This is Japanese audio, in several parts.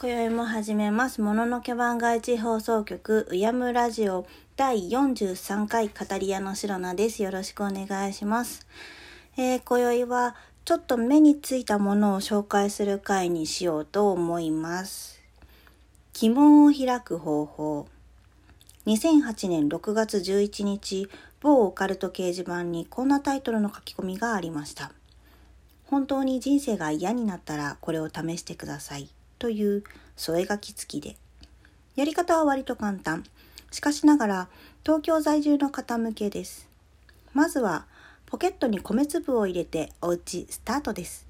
今宵も始めます。もののけ番外地放送局、うやむラジオ第43回語り屋のシロナです。よろしくお願いします。えー、今宵はちょっと目についたものを紹介する回にしようと思います。疑問を開く方法。2008年6月11日、某オカルト掲示板にこんなタイトルの書き込みがありました。本当に人生が嫌になったらこれを試してください。という添え書き付きで。やり方は割と簡単。しかしながら東京在住の方向けです。まずはポケットに米粒を入れておうちスタートです。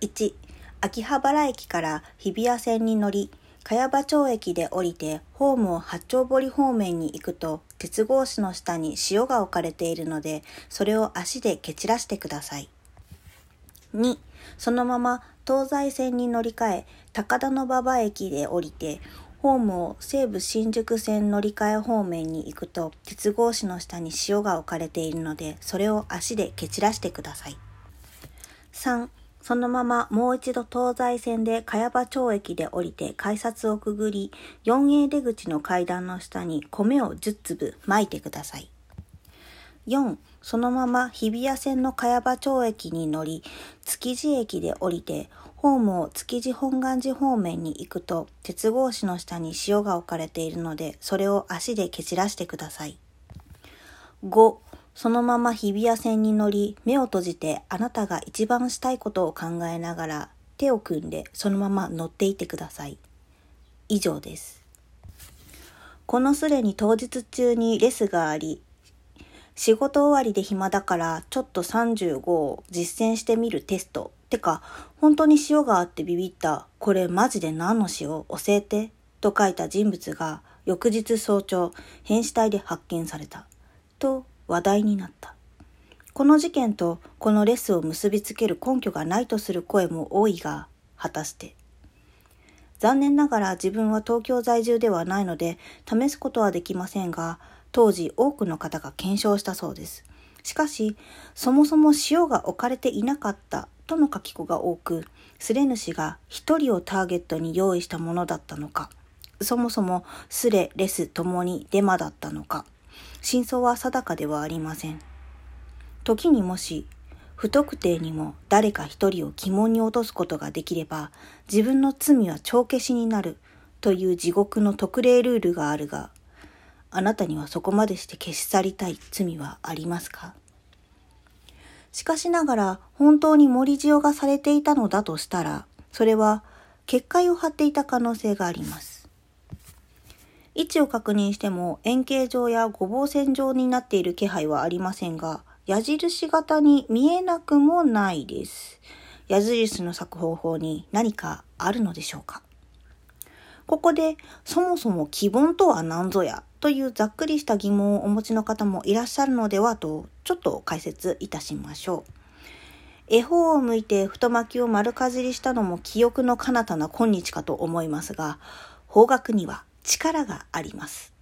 1、秋葉原駅から日比谷線に乗り、茅場町駅で降りてホームを八丁堀方面に行くと鉄格子の下に塩が置かれているのでそれを足で蹴散らしてください。2、そのまま東西線に乗り換え高田馬場駅で降りてホームを西武新宿線乗り換え方面に行くと鉄格子の下に塩が置かれているのでそれを足で蹴散らしてください。3そのままもう一度東西線で茅場町駅で降りて改札をくぐり 4A 出口の階段の下に米を10粒巻いてください。4そのまま日比谷線の茅場町駅に乗り築地駅で降りてホームを築地本願寺方面に行くと鉄格子の下に塩が置かれているのでそれを足で蹴散らしてください。5そのまま日比谷線に乗り目を閉じてあなたが一番したいことを考えながら手を組んでそのまま乗っていてください。以上です。このすでに当日中にレスがあり仕事終わりで暇だからちょっと35を実践してみるテスト。てか、本当に塩があってビビった。これマジで何の塩？教えて。と書いた人物が翌日早朝、変死体で発見された。と話題になった。この事件とこのレスを結びつける根拠がないとする声も多いが、果たして。残念ながら自分は東京在住ではないので試すことはできませんが、当時多くの方が検証したそうです。しかし、そもそも塩が置かれていなかったとの書き子が多く、スレ主が一人をターゲットに用意したものだったのか、そもそもスレ、レスともにデマだったのか、真相は定かではありません。時にもし、不特定にも誰か一人を疑問に落とすことができれば、自分の罪は帳消しになるという地獄の特例ルールがあるが、あなたにはそこまでして消し去りたい罪はありますか？しかしながら本当に盛り塩がされていたのだとしたら、それは結界を張っていた可能性があります。位置を確認しても円形状やごぼう線状になっている気配はありませんが、矢印型に見えなくもないです。矢印の咲く方法に何かあるのでしょうか？ここで、そもそも希望とは何ぞやというざっくりした疑問をお持ちの方もいらっしゃるのではと、ちょっと解説いたしましょう。絵本を向いて太巻きを丸かじりしたのも記憶の彼方な今日かと思いますが、方角には力があります。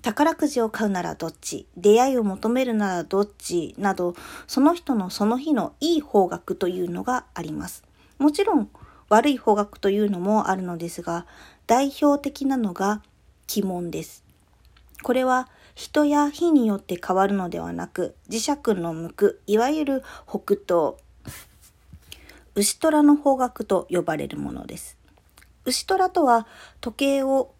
宝くじを買うならどっち出会いを求めるならどっちなど、その人のその日のいい方角というのがあります。もちろん、悪い方角というのもあるのですが、代表的なのが鬼門です。これは人や日によって変わるのではなく、磁石の向く、いわゆる北東、牛虎の方角と呼ばれるものです。牛虎とは時計を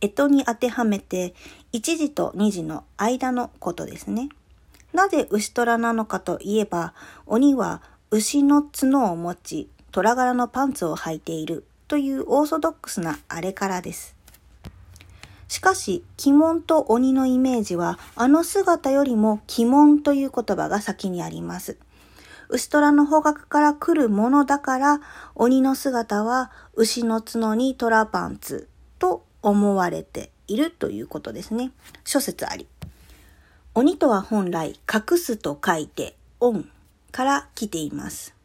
干支に当てはめて1時と2時の間のことですね。なぜ牛虎なのかといえば、鬼は牛の角を持ち、虎柄のパンツを履いているというオーソドックスなあれからです。しかし、鬼門と鬼のイメージは、あの姿よりも鬼門という言葉が先にあります。牛虎の方角から来るものだから、鬼の姿は牛の角に虎パンツと思われているということですね。諸説あり。鬼とは本来、隠すと書いて、恩から来ています。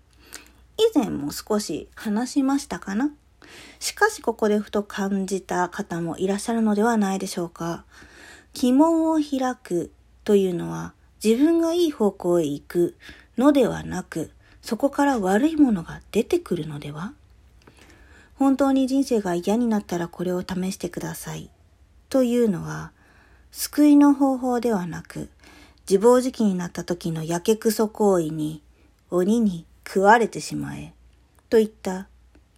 以前も少し話しましたかな？しかしここでふと感じた方もいらっしゃるのではないでしょうか。鬼門を開くというのは自分がいい方向へ行くのではなく、そこから悪いものが出てくるのでは？本当に人生が嫌になったらこれを試してください。というのは、救いの方法ではなく、自暴自棄になった時のやけくそ行為に、鬼に食われてしまえ、といった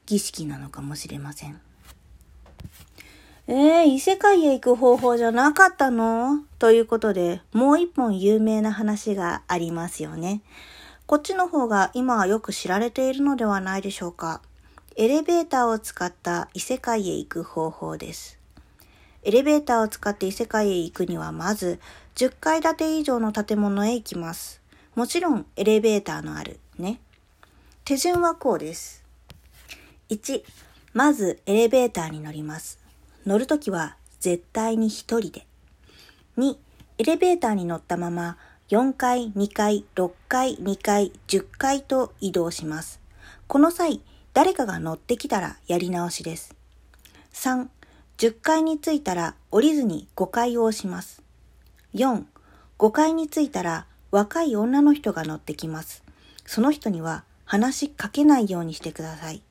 儀式なのかもしれません。えー、異世界へ行く方法じゃなかったの？ということで、もう一本有名な話がありますよね。こっちの方が今はよく知られているのではないでしょうか。エレベーターを使った異世界へ行く方法です。エレベーターを使って異世界へ行くにはまず10階建て以上の建物へ行きます。もちろんエレベーターのあるね。手順はこうです。1、まずエレベーターに乗ります。乗るときは絶対に一人で。2、エレベーターに乗ったまま4階、2階、6階、2階、10階と移動します。この際、誰かが乗ってきたらやり直しです。3、10階に着いたら降りずに5階を押します。4、5階に着いたら若い女の人が乗ってきます。その人には話しかけないようにしてください。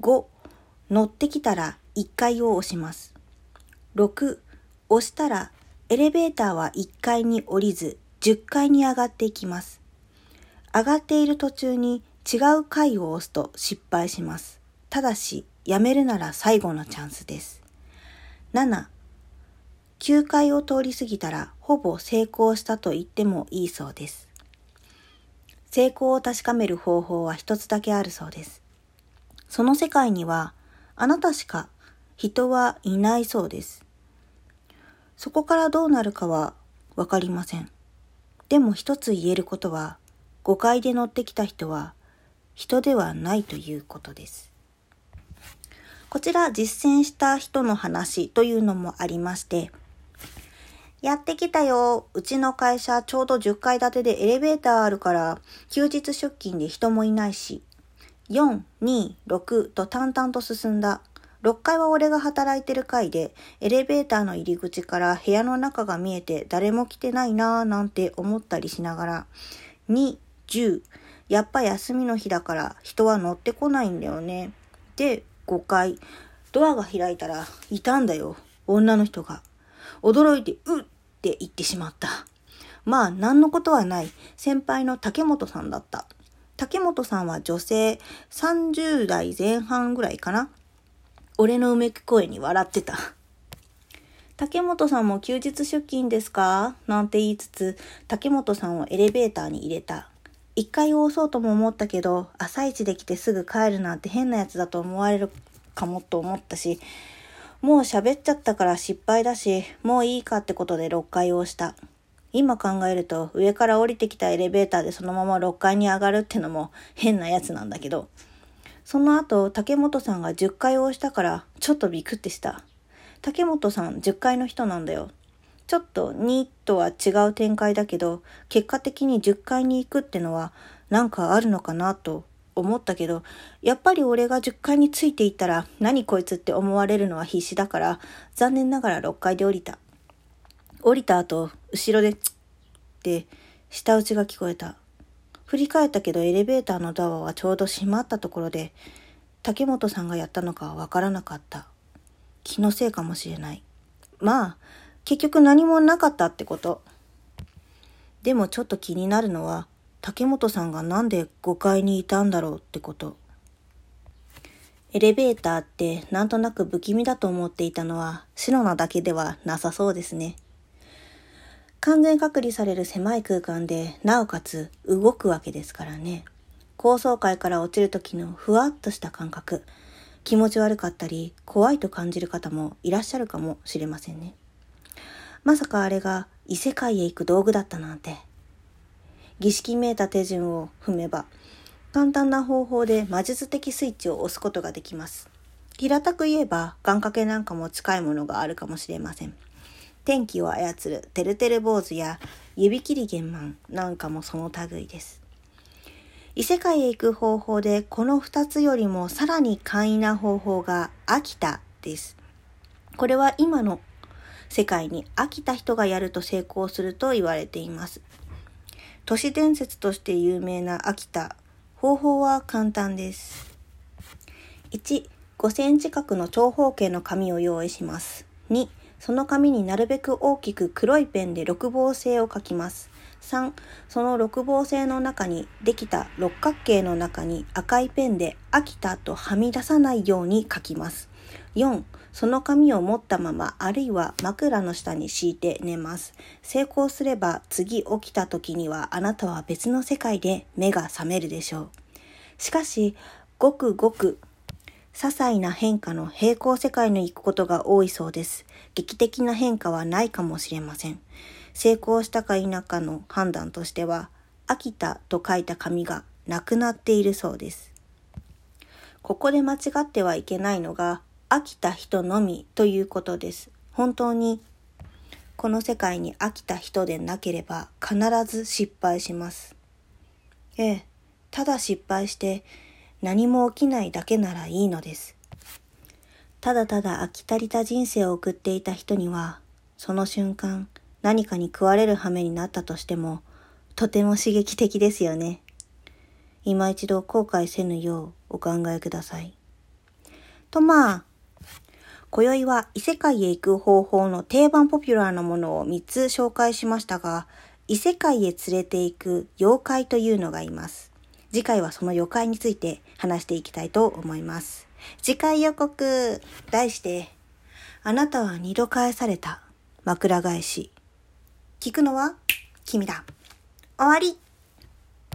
5、乗ってきたら1階を押します。6、押したらエレベーターは1階に降りず10階に上がっていきます。上がっている途中に違う階を押すと失敗します。ただし、やめるなら最後のチャンスです。7、9階を通り過ぎたらほぼ成功したと言ってもいいそうです。成功を確かめる方法は一つだけあるそうです。その世界にはあなたしか人はいないそうです。そこからどうなるかはわかりません。でも一つ言えることは、誤解で乗ってきた人は人ではないということです。こちら実践した人の話というのもありまして、やってきたよ。うちの会社ちょうど10階建てでエレベーターあるから、休日出勤で人もいないし、4、2、6と淡々と進んだ。6階は俺が働いてる階で、エレベーターの入り口から部屋の中が見えて誰も来てないなぁなんて思ったりしながら、2、10、やっぱ休みの日だから人は乗ってこないんだよね。で、5階、ドアが開いたらいたんだよ、女の人が。驚いて、うっって言ってしまった。まあ、何のことはない。先輩の竹本さんだった。竹本さんは女性30代前半ぐらいかな。俺のうめく声に笑ってた。竹本さんも休日出勤ですか？なんて言いつつ、竹本さんをエレベーターに入れた。一回押そうとも思ったけど、朝一で来てすぐ帰るなんて変なやつだと思われるかもと思ったし、もう喋っちゃったから失敗だし、もういいかってことで6階を押した。今考えると上から降りてきたエレベーターでそのまま6階に上がるってのも変なやつなんだけど。その後、竹本さんが10階を押したから、ちょっとビクってした。竹本さん10階の人なんだよ。ちょっと2とは違う展開だけど、結果的に10階に行くってのは、なんかあるのかなと思ったけど、やっぱり俺が10階についていったら、何こいつって思われるのは必死だから、残念ながら6階で降りた。降りた後、後ろで、つって、舌打ちが聞こえた。振り返ったけどエレベーターのドアはちょうど閉まったところで、竹本さんがやったのかはわからなかった。気のせいかもしれない。まあ、結局何もなかったってこと。でもちょっと気になるのは、竹本さんがなんで5階にいたんだろうってこと。エレベーターってなんとなく不気味だと思っていたのはシノナだけではなさそうですね。完全隔離される狭い空間で、なおかつ動くわけですからね。高層階から落ちる時のふわっとした感覚、気持ち悪かったり、怖いと感じる方もいらっしゃるかもしれませんね。まさかあれが異世界へ行く道具だったなんて。儀式めいた手順を踏めば、簡単な方法で魔術的スイッチを押すことができます。平たく言えば、願掛けなんかも近いものがあるかもしれません。天気を操るてるてる坊主や指切り玄満なんかもその類です。異世界へ行く方法でこの2つよりもさらに簡易な方法が飽きたです。これは今の世界に飽きた人がやると成功すると言われています。都市伝説として有名な秋田。方法は簡単です。1、5センチ角の長方形の紙を用意します。2、その紙になるべく大きく黒いペンで六芒星を書きます。3、その六芒星の中にできた六角形の中に赤いペンで飽きたとはみ出さないように書きます。4、その紙を持ったままあるいは枕の下に敷いて寝ます。成功すれば次起きた時にはあなたは別の世界で目が覚めるでしょう。しかし、ごくごく些細な変化の平行世界に行くことが多いそうです。劇的な変化はないかもしれません。成功したか否かの判断としては、飽きたと書いた紙がなくなっているそうです。ここで間違ってはいけないのが、飽きた人のみということです。本当にこの世界に飽きた人でなければ必ず失敗します。ええ、ただ失敗して何も起きないだけならいいのです。ただただ飽き足りた人生を送っていた人には、その瞬間何かに食われる羽目になったとしても、とても刺激的ですよね。今一度後悔せぬようお考えください。とまあ、今宵は異世界へ行く方法の定番ポピュラーなものを3つ紹介しましたが、異世界へ連れて行く妖怪というのがいます。次回はその妖怪について話していきたいと思います。次回予告題して、あなたは二度返された枕返し。聞くのは君だ。終わり